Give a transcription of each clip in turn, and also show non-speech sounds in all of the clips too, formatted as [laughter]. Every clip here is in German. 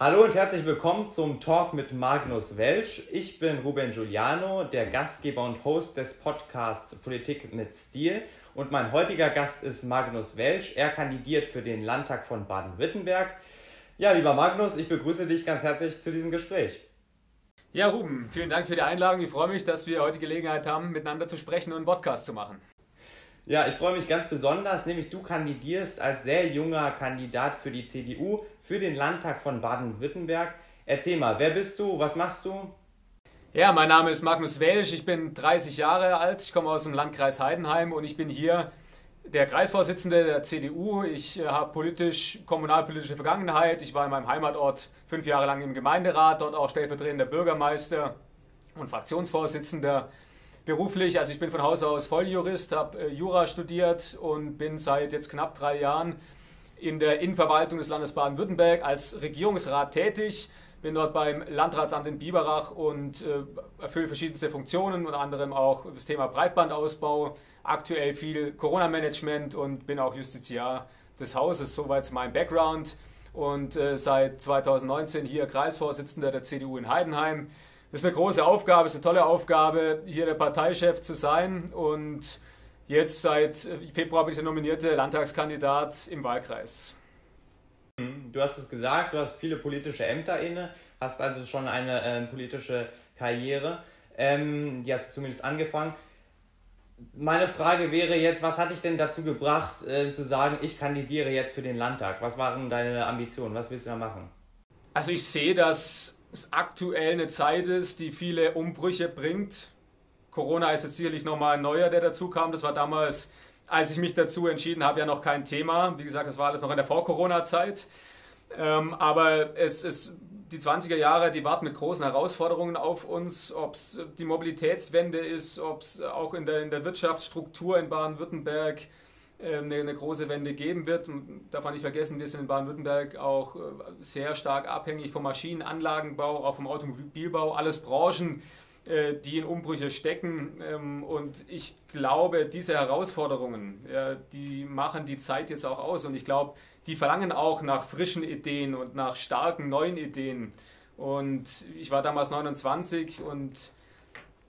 Hallo und herzlich willkommen zum Talk mit Magnus Welsch. Ich bin Ruben Giuliano, der Gastgeber und Host des Podcasts Politik mit Stil. Und mein heutiger Gast ist Magnus Welsch. Er kandidiert für den Landtag von Baden-Württemberg. Ja, lieber Magnus, ich begrüße dich ganz herzlich zu diesem Gespräch. Ja, Ruben, vielen Dank für die Einladung. Ich freue mich, dass wir heute Gelegenheit haben, miteinander zu sprechen und einen Podcast zu machen. Ja, ich freue mich ganz besonders, nämlich du kandidierst als sehr junger Kandidat für die CDU für den Landtag von Baden-Württemberg. Erzähl mal, wer bist du, was machst du? Ja, mein Name ist Magnus Welsch, ich bin 30 Jahre alt, ich komme aus dem Landkreis Heidenheim und ich bin hier der Kreisvorsitzende der CDU. Ich äh, habe politisch, kommunalpolitische Vergangenheit. Ich war in meinem Heimatort fünf Jahre lang im Gemeinderat, dort auch stellvertretender Bürgermeister und Fraktionsvorsitzender beruflich, also ich bin von Haus aus Volljurist, habe äh, Jura studiert und bin seit jetzt knapp drei Jahren in der Innenverwaltung des Landes Baden-Württemberg als Regierungsrat tätig. Bin dort beim Landratsamt in Biberach und äh, erfülle verschiedenste Funktionen, unter anderem auch das Thema Breitbandausbau, aktuell viel Corona-Management und bin auch Justiziar des Hauses. Soweit mein Background und äh, seit 2019 hier Kreisvorsitzender der CDU in Heidenheim. Das ist eine große Aufgabe, ist eine tolle Aufgabe, hier der Parteichef zu sein. Und jetzt seit Februar bin ich der nominierte Landtagskandidat im Wahlkreis. Du hast es gesagt, du hast viele politische Ämter inne, hast also schon eine äh, politische Karriere. Ähm, die hast du zumindest angefangen. Meine Frage wäre jetzt, was hat dich denn dazu gebracht, äh, zu sagen, ich kandidiere jetzt für den Landtag? Was waren deine Ambitionen? Was willst du da machen? Also ich sehe, dass es aktuell eine Zeit ist, die viele Umbrüche bringt. Corona ist jetzt sicherlich nochmal ein neuer, der dazu kam. Das war damals, als ich mich dazu entschieden habe, ja noch kein Thema. Wie gesagt, das war alles noch in der Vor-Corona-Zeit. Ähm, aber es ist die 20er Jahre, die warten mit großen Herausforderungen auf uns, ob es die Mobilitätswende ist, ob es auch in der, in der Wirtschaftsstruktur in Baden-Württemberg ähm, eine, eine, große Wende geben wird. Darf man nicht vergessen, wir sind in Baden-Württemberg auch äh, sehr stark abhängig vom Maschinenanlagenbau, auch vom Automobilbau, alles Branchen, äh, die in Umbrüche stecken. Ähm, und ich glaube, diese Herausforderungen, die machen die Zeit jetzt auch aus. Und ich glaube, die verlangen auch nach frischen Ideen und nach starken neuen Ideen. Und ich war damals 29 und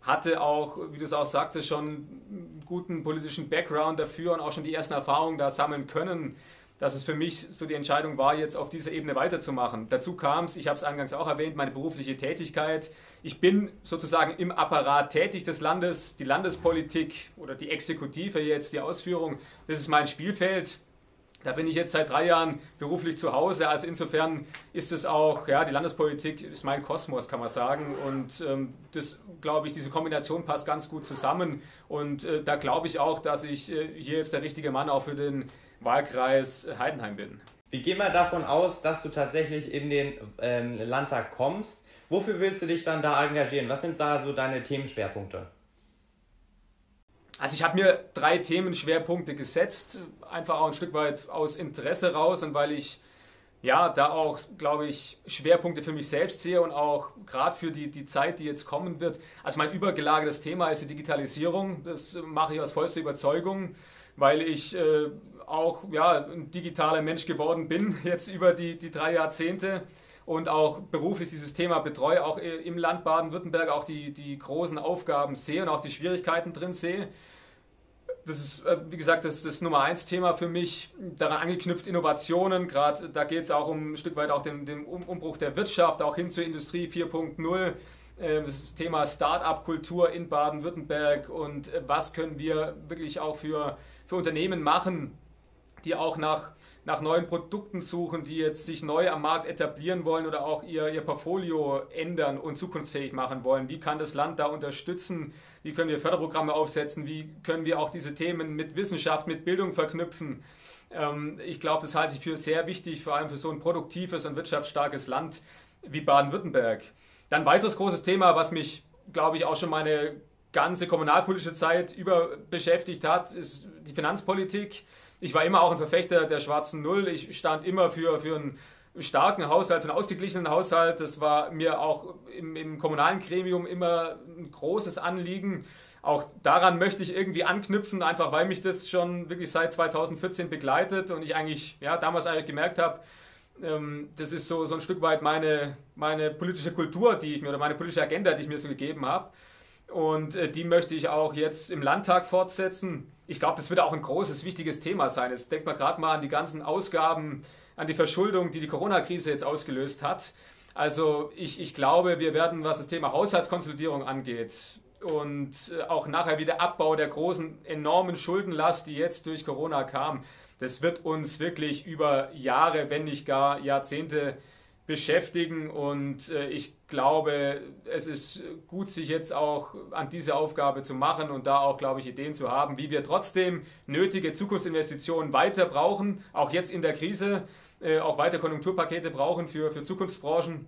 hatte auch, wie du es auch sagtest, schon einen guten politischen Background dafür und auch schon die ersten Erfahrungen da sammeln können, dass es für mich so die Entscheidung war, jetzt auf dieser Ebene weiterzumachen. Dazu kam es, ich habe es eingangs auch erwähnt, meine berufliche Tätigkeit. Ich bin sozusagen im Apparat tätig des Landes, die Landespolitik oder die Exekutive jetzt, die Ausführung, das ist mein Spielfeld. Da bin ich jetzt seit drei Jahren beruflich zu Hause. Also insofern ist es auch, ja, die Landespolitik ist mein Kosmos, kann man sagen. Und ähm, das, glaube ich, diese Kombination passt ganz gut zusammen. Und äh, da glaube ich auch, dass ich äh, hier jetzt der richtige Mann auch für den Wahlkreis Heidenheim bin. Wir gehen mal davon aus, dass du tatsächlich in den ähm, Landtag kommst. Wofür willst du dich dann da engagieren? Was sind da so deine Themenschwerpunkte? Also ich habe mir drei Themenschwerpunkte gesetzt, einfach auch ein Stück weit aus Interesse raus und weil ich ja da auch, glaube ich, Schwerpunkte für mich selbst sehe und auch gerade für die, die Zeit, die jetzt kommen wird. Also mein übergelagertes Thema ist die Digitalisierung. Das mache ich aus vollster Überzeugung, weil ich äh, auch ja, ein digitaler Mensch geworden bin, [laughs] jetzt über die, die drei Jahrzehnte und auch beruflich dieses Thema betreue, auch im Land Baden-Württemberg auch die, die großen Aufgaben sehe und auch die Schwierigkeiten drin sehe das ist, äh, wie gesagt, das, das Nummer eins Thema für mich. Daran angeknüpft Innovationen, gerade da geht es auch um ein Stück weit auch den, den Umbruch der Wirtschaft, auch hin zur Industrie 4.0. Äh, das Thema Start-up-Kultur in Baden-Württemberg und äh, was können wir wirklich auch für, für Unternehmen machen, die auch nach nach neuen Produkten suchen, die jetzt sich neu am Markt etablieren wollen oder auch ihr, ihr Portfolio ändern und zukunftsfähig machen wollen. Wie kann das Land da unterstützen? Wie können wir Förderprogramme aufsetzen? Wie können wir auch diese Themen mit Wissenschaft, mit Bildung verknüpfen? Ähm, ich glaube, das halte ich für sehr wichtig, vor allem für so ein produktives und wirtschaftsstarkes Land wie Baden-Württemberg. Dann ein weiteres großes Thema, was mich, glaube ich, auch schon meine ganze kommunalpolitische Zeit über beschäftigt hat, ist die Finanzpolitik ich war immer auch ein Verfechter der schwarzen Null. Ich stand immer für, für einen starken Haushalt, für einen ausgeglichenen Haushalt. Das war mir auch im, im kommunalen Gremium immer ein großes Anliegen. Auch daran möchte ich irgendwie anknüpfen, einfach weil mich das schon wirklich seit 2014 begleitet und ich eigentlich ja, damals eigentlich gemerkt habe, ähm, das ist so, so ein Stück weit meine, meine politische Kultur, die ich mir oder meine politische Agenda, die ich mir so gegeben habe. Und äh, die möchte ich auch jetzt im Landtag fortsetzen. Ich glaube, das wird auch ein großes, wichtiges Thema sein. Jetzt denkt man gerade mal an die ganzen Ausgaben, an die Verschuldung, die die Corona-Krise jetzt ausgelöst hat. Also ich, ich glaube, wir werden, was das Thema Haushaltskonsolidierung angeht, und äh, auch nachher wieder Abbau der großen, enormen Schuldenlast, die jetzt durch Corona kam, das wird uns wirklich über Jahre, wenn nicht gar Jahrzehnte beschäftigen. Und äh, ich glaube, es ist gut, sich jetzt auch an diese Aufgabe zu machen und da auch, glaube ich, Ideen zu haben, wie wir trotzdem nötige Zukunftsinvestitionen weiter brauchen, auch jetzt in der Krise, äh, auch weiter Konjunkturpakete brauchen für, für Zukunftsbranchen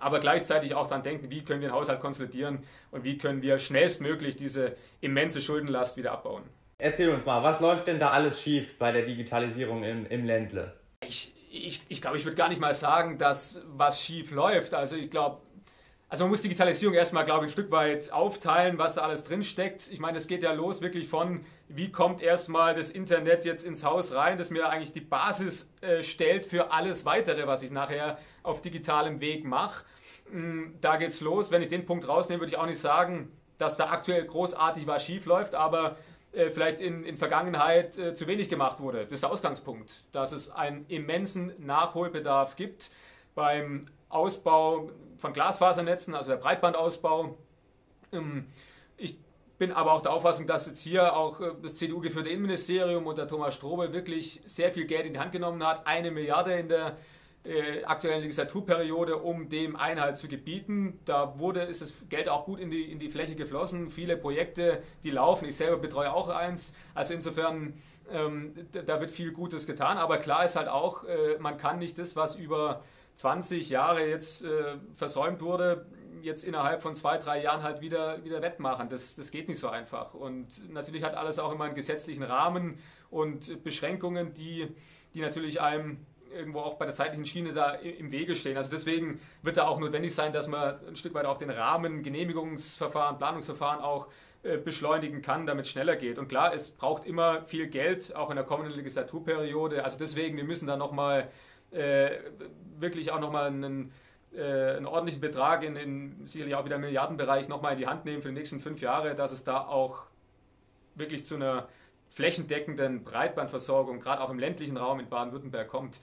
aber gleichzeitig auch daran denken, wie können wir den Haushalt konsolidieren und wie können wir schnellstmöglich diese immense Schuldenlast wieder abbauen. Erzähl uns mal, was läuft denn da alles schief bei der Digitalisierung im, im Ländle? Ich, ich, ich glaube, ich würde gar nicht mal sagen, dass was schief läuft. Also ich glaube, also man muss Digitalisierung erstmal, glaube ich, ein Stück weit aufteilen, was da alles drinsteckt. Ich meine, es geht ja los wirklich von, wie kommt erstmal das Internet jetzt ins Haus rein, das mir eigentlich die Basis äh, stellt für alles Weitere, was ich nachher auf digitalem Weg mache. Mm, da geht's los. Wenn ich den Punkt rausnehme, würde ich auch nicht sagen, dass da aktuell großartig was schief läuft, aber äh, vielleicht in, in Vergangenheit äh, zu wenig gemacht wurde. Das ist der Ausgangspunkt, dass es einen immensen Nachholbedarf gibt beim Ausbau von Glasfasernetzen, also der Breitbandausbau. Ähm, ich bin aber auch der Auffassung, dass jetzt hier auch äh, das CDU-geführte Innenministerium unter Thomas Strobel wirklich sehr viel Geld in die Hand genommen hat. Eine Milliarde in der äh, aktuellen Legislaturperiode, um dem Einhalt zu gebieten. Da wurde, ist das Geld auch gut in die, in die Fläche geflossen. Viele Projekte, die laufen. Ich selber betreue auch eins. Also insofern, ähm, da wird viel Gutes getan. Aber klar ist halt auch, äh, man kann nicht das, was über 20 Jahre jetzt äh, versäumt wurde, jetzt innerhalb von zwei, drei Jahren halt wieder, wieder wettmachen. Das, das geht nicht so einfach. Und natürlich hat alles auch immer einen gesetzlichen Rahmen und Beschränkungen, die, die natürlich einem irgendwo auch bei der zeitlichen Schiene da im Wege stehen. Also deswegen wird da auch notwendig sein, dass man ein Stück weit auch den Rahmen, Genehmigungsverfahren, Planungsverfahren auch äh, beschleunigen kann, damit es schneller geht. Und klar, es braucht immer viel Geld, auch in der kommenden Legislaturperiode. Also deswegen, wir müssen da nochmal äh, wirklich auch nochmal einen, äh, einen ordentlichen Betrag in, in sicherlich auch wieder Milliardenbereich nochmal in die Hand nehmen für die nächsten fünf Jahre, dass es da auch wirklich zu einer flächendeckenden Breitbandversorgung, gerade auch im ländlichen Raum in Baden-Württemberg kommt.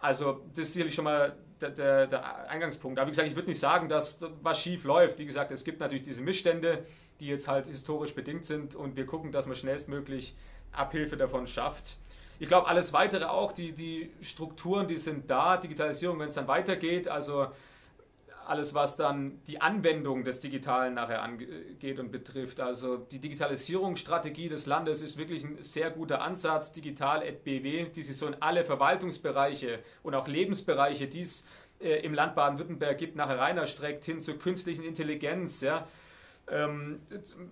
Also das ist sicherlich schon mal der, der, der, Eingangspunkt. Aber wie gesagt, ich würde nicht sagen, dass was schief läuft. Wie gesagt, es gibt natürlich diese Missstände, die jetzt halt historisch bedingt sind und wir gucken, dass man schnellstmöglich Abhilfe davon schafft. Ich glaube, alles weitere auch, die, die Strukturen, die sind da, Digitalisierung, wenn es dann weitergeht, also alles, was dann die Anwendung des Digitalen nachher angeht und betrifft. Also die Digitalisierungsstrategie des Landes ist wirklich ein sehr guter Ansatz, digital.bw, die sich so in alle Verwaltungsbereiche und auch Lebensbereiche, die es äh, im Land Baden-Württemberg gibt, nachher rein erstreckt hin zur künstlichen Intelligenz. Ja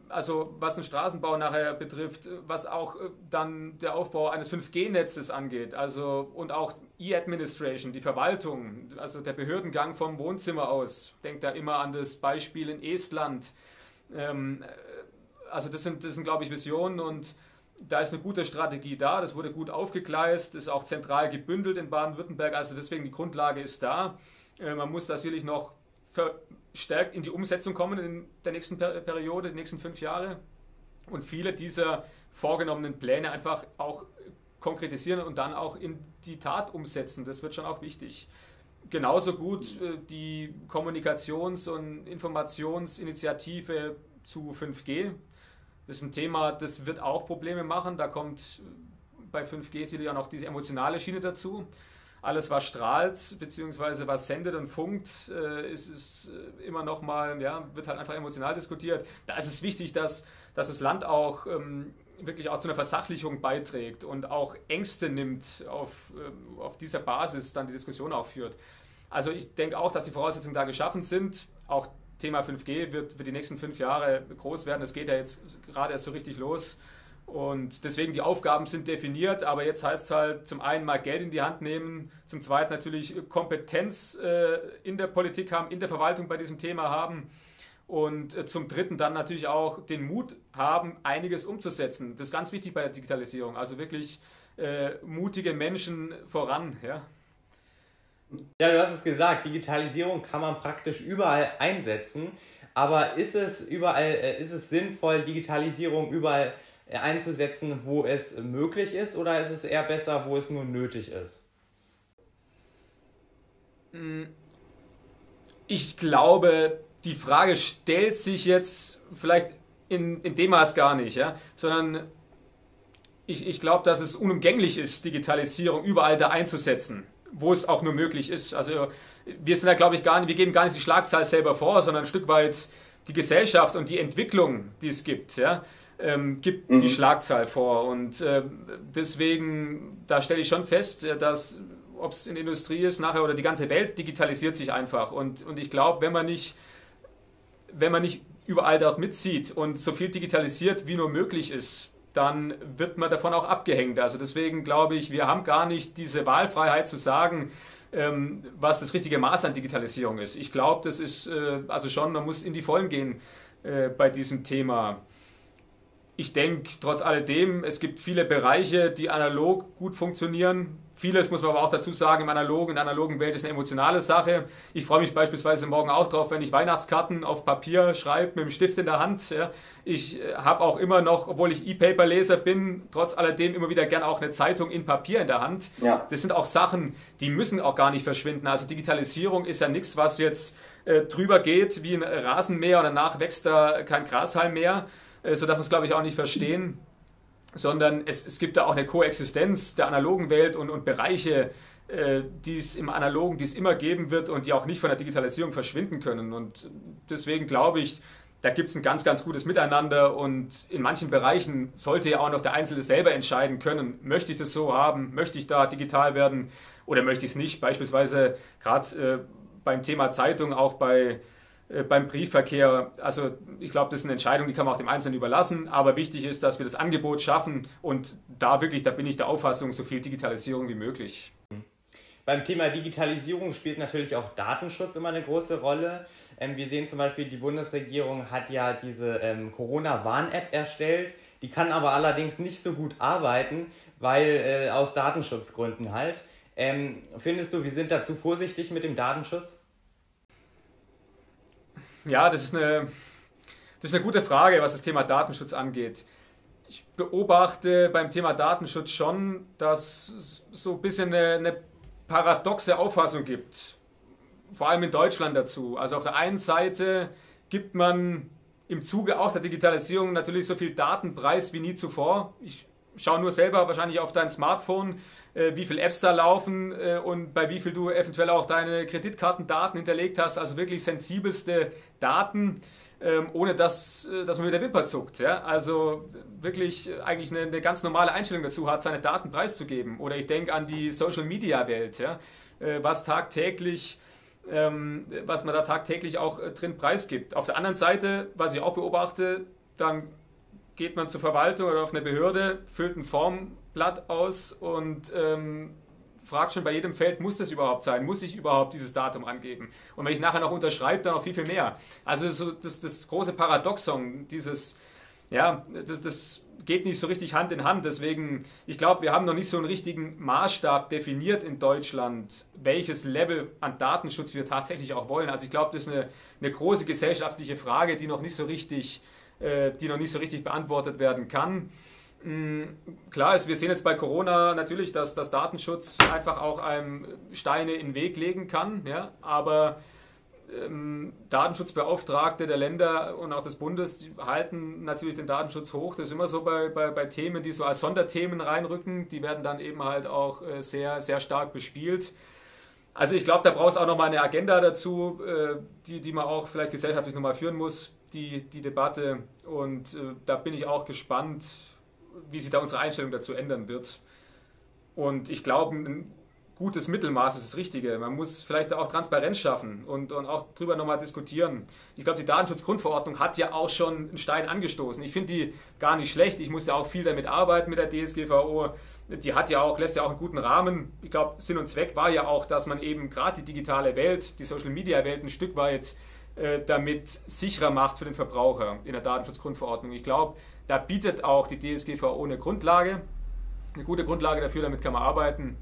also was den Straßenbau nachher betrifft, was auch äh, dann der Aufbau eines 5G-Netzes angeht, also und auch E-Administration, die Verwaltung, also der Behördengang vom Wohnzimmer aus. Denkt da immer an das Beispiel in Estland. Ähm, äh, also das sind, das sind, glaube ich, Visionen und da ist eine gute Strategie da, das wurde gut aufgegleist, ist auch zentral gebündelt in Baden-Württemberg, also deswegen die Grundlage ist da. Äh, man muss da sicherlich noch verstärkt in die Umsetzung kommen in der nächsten Periode, die nächsten fünf Jahre und viele dieser vorgenommenen Pläne einfach auch konkretisieren und dann auch in die Tat umsetzen. Das wird schon auch wichtig. Genauso gut äh, die Kommunikations- und Informationsinitiative zu 5G. Das ist ein Thema, das wird auch Probleme machen. Da kommt bei 5G sicherlich auch noch diese emotionale Schiene dazu alles, was strahlt, beziehungsweise was sendet und funkt, äh, ist, ist äh, immer noch mal, ja, wird halt einfach emotional diskutiert. Da ist es wichtig, dass, dass das Land auch ähm, wirklich auch zu einer Versachlichung beiträgt und auch Ängste nimmt, auf, äh, auf dieser Basis dann die Diskussion auch führt. Also ich denke auch, dass die Voraussetzungen da geschaffen sind. Auch Thema 5G wird, wird die nächsten fünf Jahre groß werden. Das geht ja jetzt gerade erst so richtig los. Und deswegen die Aufgaben sind definiert, aber jetzt heißt es halt zum einen mal Geld in die Hand nehmen, zum zweiten natürlich Kompetenz äh, in der Politik haben, in der Verwaltung bei diesem Thema haben und äh, zum dritten dann natürlich auch den Mut haben, einiges umzusetzen. Das ist ganz wichtig bei der Digitalisierung, also wirklich äh, mutige Menschen voran. Ja. Ja, du hast es gesagt, Digitalisierung kann man praktisch überall einsetzen. Aber ist es überall, äh, ist es sinnvoll, Digitalisierung überall einzusetzen, wo es möglich ist, oder ist es eher besser, wo es nur nötig ist? Hm. Ich glaube, die Frage stellt sich jetzt vielleicht in, in dem Maß gar nicht, ja? sondern ich, ich glaube, dass es unumgänglich ist, Digitalisierung überall da einzusetzen, wo es auch nur möglich ist. Also wir sind da, glaube ich, gar nicht, wir geben gar nicht die Schlagzahl selber vor, sondern ein Stück weit die Gesellschaft und die Entwicklung, die es gibt, ja, ähm, gibt mhm. die Schlagzahl vor. Und äh, deswegen, da stelle ich schon fest, äh, dass ob es in der Industrie ist nachher oder die ganze Welt digitalisiert sich einfach. Und, und ich glaube, wenn man nicht, wenn man nicht überall dort mitzieht und so viel digitalisiert, wie nur möglich ist, dann wird man davon auch abgehängt. Also deswegen glaube ich, wir haben gar nicht diese Wahlfreiheit zu sagen, ähm, was das richtige Maß an Digitalisierung ist. Ich glaube, das ist äh, also schon, man muss in die Vollen gehen äh, bei diesem Thema. Ich denke trotz alledem, es gibt viele Bereiche, die analog gut funktionieren, Vieles muss man aber auch dazu sagen, im analogen, in der analogen Welt ist eine emotionale Sache. Ich freue mich beispielsweise morgen auch drauf, wenn ich Weihnachtskarten auf Papier schreibe mit dem Stift in der Hand. Ich äh, habe auch immer noch, obwohl ich E-Paper-Leser bin, trotz alledem immer wieder gern auch eine Zeitung in Papier in der Hand. Ja. Das sind auch Sachen, die müssen auch gar nicht verschwinden. Also Digitalisierung ist ja nichts, was jetzt äh, drüber geht wie ein Rasenmäher und danach wächst da kein Grashalm mehr. Äh, so darf man es, glaube ich, auch nicht verstehen sondern es, es gibt da auch eine Koexistenz der analogen Welt und, und Bereiche, äh, die es im Analogen, die es immer geben wird und die auch nicht von der Digitalisierung verschwinden können. Und deswegen glaube ich, da gibt es ein ganz, ganz gutes Miteinander und in manchen Bereichen sollte ja auch noch der Einzelne selber entscheiden können, möchte ich das so haben, möchte ich da digital werden oder möchte ich es nicht. Beispielsweise gerade äh, beim Thema Zeitung, auch bei beim Briefverkehr, also ich glaube, das ist eine Entscheidung, die kann man auch dem Einzelnen überlassen, aber wichtig ist, dass wir das Angebot schaffen und da wirklich, da bin ich der Auffassung, so viel Digitalisierung wie möglich. Beim Thema Digitalisierung spielt natürlich auch Datenschutz immer eine große Rolle. Ähm, wir sehen zum Beispiel, die Bundesregierung hat ja diese ähm, Corona-Warn-App erstellt. Die kann aber allerdings nicht so gut arbeiten, weil äh, aus Datenschutzgründen halt. Ähm, findest du, wir sind da zu vorsichtig mit dem Datenschutz? Ja, das ist, eine, das ist eine gute Frage, was das Thema Datenschutz angeht. Ich beobachte beim Thema Datenschutz schon, dass es so ein bisschen eine, eine paradoxe Auffassung gibt, vor allem in Deutschland dazu. Also auf der einen Seite gibt man im Zuge auch der Digitalisierung natürlich so viel Datenpreis wie nie zuvor. Ich schau nur selber wahrscheinlich auf dein Smartphone, äh, wie viele Apps da laufen äh, und bei wie viel du eventuell auch deine Kreditkartendaten hinterlegt hast. Also wirklich sensibelste Daten, ähm, ohne dass, äh, dass man mit der Wimper zuckt. Ja? Also wirklich eigentlich eine, eine, ganz normale Einstellung dazu hat, seine Daten preiszugeben. Oder ich denke an die Social-Media-Welt, ja? Was tagtäglich ähm, was man da tagtäglich auch drin preisgibt. Auf der anderen Seite, was ich auch beobachte, dann geht man zur Verwaltung oder auf eine Behörde, füllt ein Formblatt aus und ähm, fragt schon bei jedem Feld, muss das überhaupt sein? Muss ich überhaupt dieses Datum angeben? Und wenn ich nachher noch unterschreibe, dann noch viel, viel mehr. Also so das, das große Paradoxon, dieses, ja, das, das geht nicht so richtig Hand in Hand. Deswegen, ich glaube, wir haben noch nicht so einen richtigen Maßstab definiert in Deutschland, welches Level an Datenschutz wir tatsächlich auch wollen. Also ich glaube, das ist eine, eine große gesellschaftliche Frage, die noch nicht so richtig die noch nicht so richtig beantwortet werden kann. Mm, klar ist, wir sehen jetzt bei Corona natürlich, dass das Datenschutz einfach auch einem Steine in den Weg legen kann, ja, aber ähm, Datenschutzbeauftragte der Länder und auch des Bundes halten natürlich den Datenschutz hoch. Das ist immer so bei, bei, bei Themen, die so als Sonderthemen reinrücken, die werden dann eben halt auch äh, sehr, sehr stark bespielt. Also ich glaube, da braucht es auch nochmal eine Agenda dazu, äh, die, die man auch vielleicht gesellschaftlich nochmal führen muss die, die Debatte und äh, da bin ich auch gespannt, wie sich da unsere Einstellung dazu ändern wird. Und ich glaube, ein gutes Mittelmaß ist das Richtige. Man muss vielleicht auch Transparenz schaffen und, und auch darüber nochmal diskutieren. Ich glaube, die Datenschutzgrundverordnung hat ja auch schon einen Stein angestoßen. Ich finde die gar nicht schlecht. Ich muss ja auch viel damit arbeiten mit der DSGVO. Die hat ja auch, lässt ja auch einen guten Rahmen. Ich glaube, Sinn und Zweck war ja auch, dass man eben gerade die digitale Welt, die Social Media Welt ein Stück weit damit sicherer macht für den Verbraucher in der Datenschutzgrundverordnung. Ich glaube, da bietet auch die DSGVO eine Grundlage, eine gute Grundlage dafür, damit kann man arbeiten.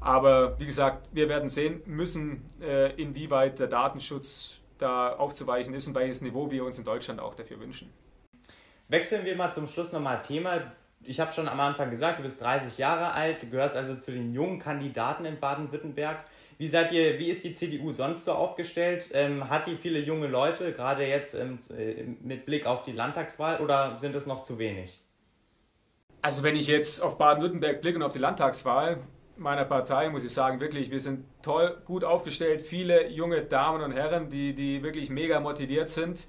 Aber wie gesagt, wir werden sehen müssen, äh, inwieweit der Datenschutz da aufzuweichen ist und welches Niveau wir uns in Deutschland auch dafür wünschen. Wechseln wir mal zum Schluss nochmal Thema. Ich habe schon am Anfang gesagt, du bist 30 Jahre alt, gehörst also zu den jungen Kandidaten in Baden-Württemberg. Wie seid ihr, wie ist die CDU sonst so aufgestellt? Ähm, hat die viele junge Leute, gerade jetzt ähm, mit Blick auf die Landtagswahl, oder sind es noch zu wenig? Also wenn ich jetzt auf Baden-Württemberg blicke und auf die Landtagswahl meiner Partei, muss ich sagen, wirklich, wir sind toll, gut aufgestellt, viele junge Damen und Herren, die, die wirklich mega motiviert sind.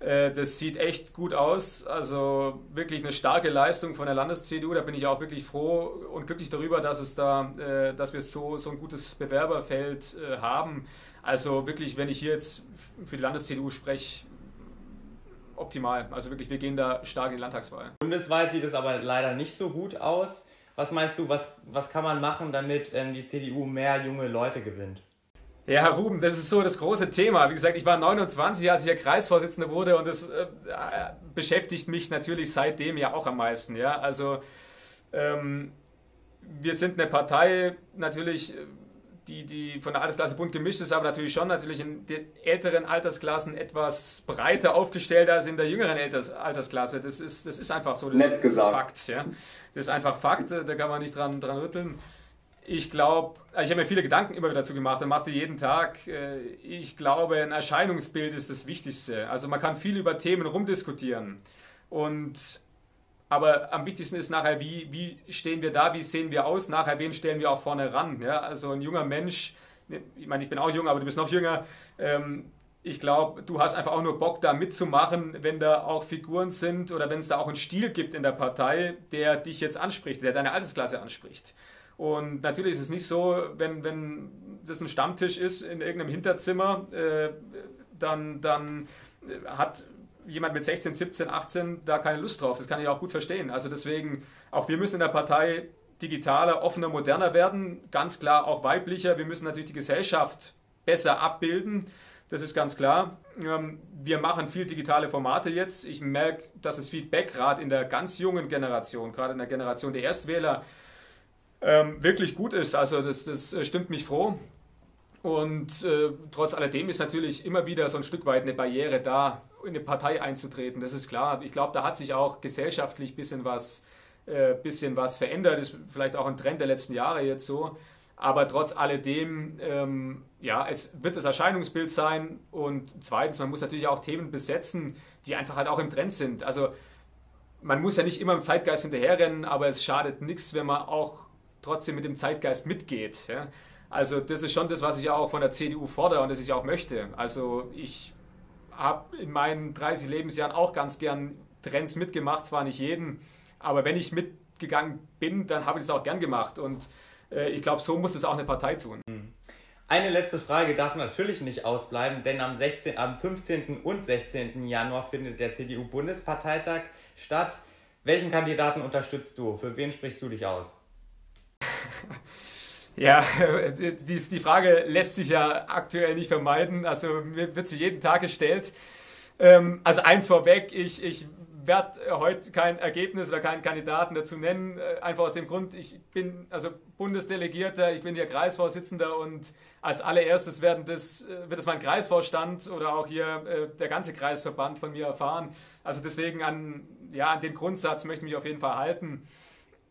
Äh, das sieht echt gut aus. Also wirklich eine starke Leistung von der Landes-CDU. Da bin ich auch wirklich froh und glücklich darüber, dass es da, äh, dass wir so, so ein gutes Bewerberfeld äh, haben. Also wirklich, wenn ich hier jetzt für die Landes-CDU spreche, optimal. Also wirklich, wir gehen da stark in die Landtagswahl. Bundesweit sieht es aber leider nicht so gut aus. Was meinst du, was, was kann man machen, damit ähm, die CDU mehr junge Leute gewinnt? Ja, Herr Ruben, das ist so das große Thema. Wie gesagt, ich war 29, als ich hier Kreisvorsitzender wurde und das äh, beschäftigt mich natürlich seitdem ja auch am meisten. Ja? Also ähm, wir sind eine Partei natürlich, die, die von der Altersklasse bunt gemischt ist, aber natürlich schon natürlich in den älteren Altersklassen etwas breiter aufgestellt als in der jüngeren Alters, Altersklasse. Das ist, das ist einfach so, das, das ist Fakt. Ja? Das ist einfach Fakt, da kann man nicht dran, dran rütteln ich glaube, also ich habe mir viele Gedanken immer wieder dazu gemacht und mache sie jeden Tag. Äh, ich glaube, ein Erscheinungsbild ist das Wichtigste. Also man kann viel über Themen rumdiskutieren. Und, aber am wichtigsten ist nachher, wie, wie stehen wir da, wie sehen wir aus, nachher, wen stellen wir auch vorne ran. Ja? Also ein junger Mensch, ich meine, ich bin auch jung, aber du bist noch jünger. Ähm, ich glaube, du hast einfach auch nur Bock, da mitzumachen, wenn da auch Figuren sind oder wenn es da auch einen Stil gibt in der Partei, der dich jetzt anspricht, der deine Altersklasse anspricht. Und natürlich ist es nicht so, wenn, wenn das ein Stammtisch ist in irgendeinem Hinterzimmer, äh, dann, dann hat jemand mit 16, 17, 18 da keine Lust drauf. Das kann ich auch gut verstehen. Also deswegen, auch wir müssen in der Partei digitaler, offener, moderner werden. Ganz klar auch weiblicher. Wir müssen natürlich die Gesellschaft besser abbilden. Das ist ganz klar. Ähm, wir machen viel digitale Formate jetzt. Ich merke, dass das Feedback gerade in der ganz jungen Generation, gerade in der Generation der Erstwähler, ähm, wirklich gut ist. Also das, das äh, stimmt mich froh. Und äh, trotz alledem ist natürlich immer wieder so ein Stück weit eine Barriere da, in eine Partei einzutreten. Das ist klar. Ich glaube, da hat sich auch gesellschaftlich ein bisschen was, äh, bisschen was verändert. Ist vielleicht auch ein Trend der letzten Jahre jetzt so. Aber trotz alledem, ähm, ja, es wird das Erscheinungsbild sein. Und zweitens, man muss natürlich auch Themen besetzen, die einfach halt auch im Trend sind. Also man muss ja nicht immer im Zeitgeist hinterherrennen, aber es schadet nichts, wenn man auch trotzdem mit dem Zeitgeist mitgeht. Ja? Also das ist schon das, was ich auch von der CDU fordere und das ich auch möchte. Also ich habe in meinen 30 Lebensjahren auch ganz gern Trends mitgemacht, zwar nicht jeden, aber wenn ich mitgegangen bin, dann habe ich es auch gern gemacht und äh, ich glaube, so muss es auch eine Partei tun. Mhm. Eine letzte Frage darf natürlich nicht ausbleiben, denn am, 16, am 15. und 16. Januar findet der CDU-Bundesparteitag statt. Welchen Kandidaten unterstützt du? Für wen sprichst du dich aus? [laughs] Ja, [laughs] die, die Frage lässt sich ja aktuell nicht vermeiden. Also mir wird sie jeden Tag gestellt. Ähm, also eins vorweg, ich, ich werde heute kein Ergebnis oder keinen Kandidaten dazu nennen, äh, einfach aus dem Grund, ich bin also Bundesdelegierter, ich bin hier Kreisvorsitzender und als allererstes werden das, äh, wird es mein Kreisvorstand oder auch hier äh, der ganze Kreisverband von mir erfahren. Also deswegen an, ja, an den Grundsatz möchte ich mich auf jeden Fall halten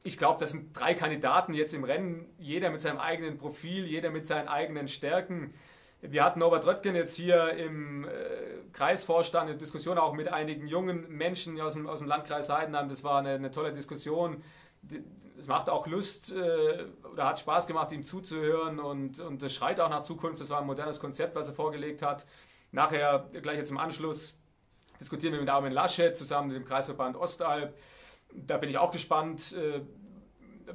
ich glaube, das sind drei Kandidaten jetzt im Rennen, jeder mit seinem eigenen Profil, jeder mit seinen eigenen Stärken. Wir hatten Norbert Röttgen jetzt hier im äh, Kreisvorstand eine Diskussion auch mit einigen jungen Menschen aus dem, aus dem Landkreis Heidenheim. Das war eine, eine tolle Diskussion. Es macht auch Lust äh, oder hat Spaß gemacht, ihm zuzuhören und, und das schreit auch nach Zukunft. Das war ein modernes Konzept, was er vorgelegt hat. Nachher, gleich jetzt im Anschluss, diskutieren wir mit Armin Laschet zusammen mit dem Kreisverband Ostalb da bin ich auch gespannt, äh,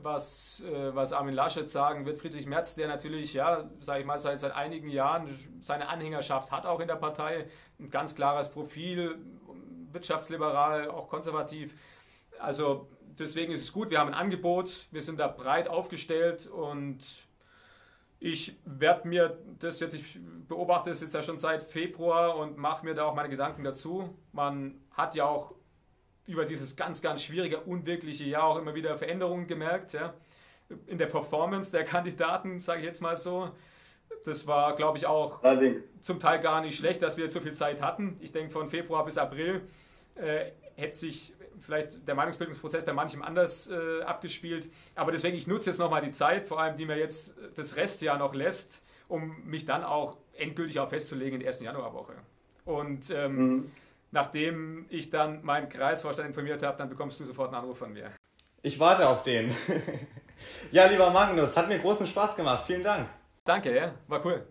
was, äh, was Armin Laschet sagen wird. Friedrich Merz, der natürlich, ja, sage ich mal, seit, seit einigen Jahren seine Anhängerschaft hat, auch in der Partei. Ein ganz klares Profil, wirtschaftsliberal, auch konservativ. Also deswegen ist es gut, wir haben ein Angebot, wir sind da breit aufgestellt und ich werde mir das jetzt, ich beobachte es jetzt ja schon seit Februar und mache mir da auch meine Gedanken dazu. Man hat ja auch über dieses ganz, ganz schwierige, unwirkliche Jahr auch immer wieder Veränderungen gemerkt. Ja. in der Performance der Kandidaten, sage ich jetzt mal so. Das war, glaube ich, auch Allerdings. zum Teil gar nicht schlecht, dass wir jetzt so viel Zeit hatten. Ich denke, von Februar bis April äh, hätte sich vielleicht der Meinungsbildungsprozess bei manchem anders äh, abgespielt. Aber deswegen, ich nutze jetzt nochmal die Zeit, vor allem die mir jetzt das Restjahr noch lässt, um mich dann auch endgültig auch festzulegen in der ersten Januarwoche. Und ähm, mhm. Nachdem ich dann meinen Kreisvorstand informiert habe, dann bekommst du sofort einen Anruf von mir. Ich warte auf den. [laughs] ja, lieber Magnus, hat mir großen Spaß gemacht. Vielen Dank. Danke, ja, war cool.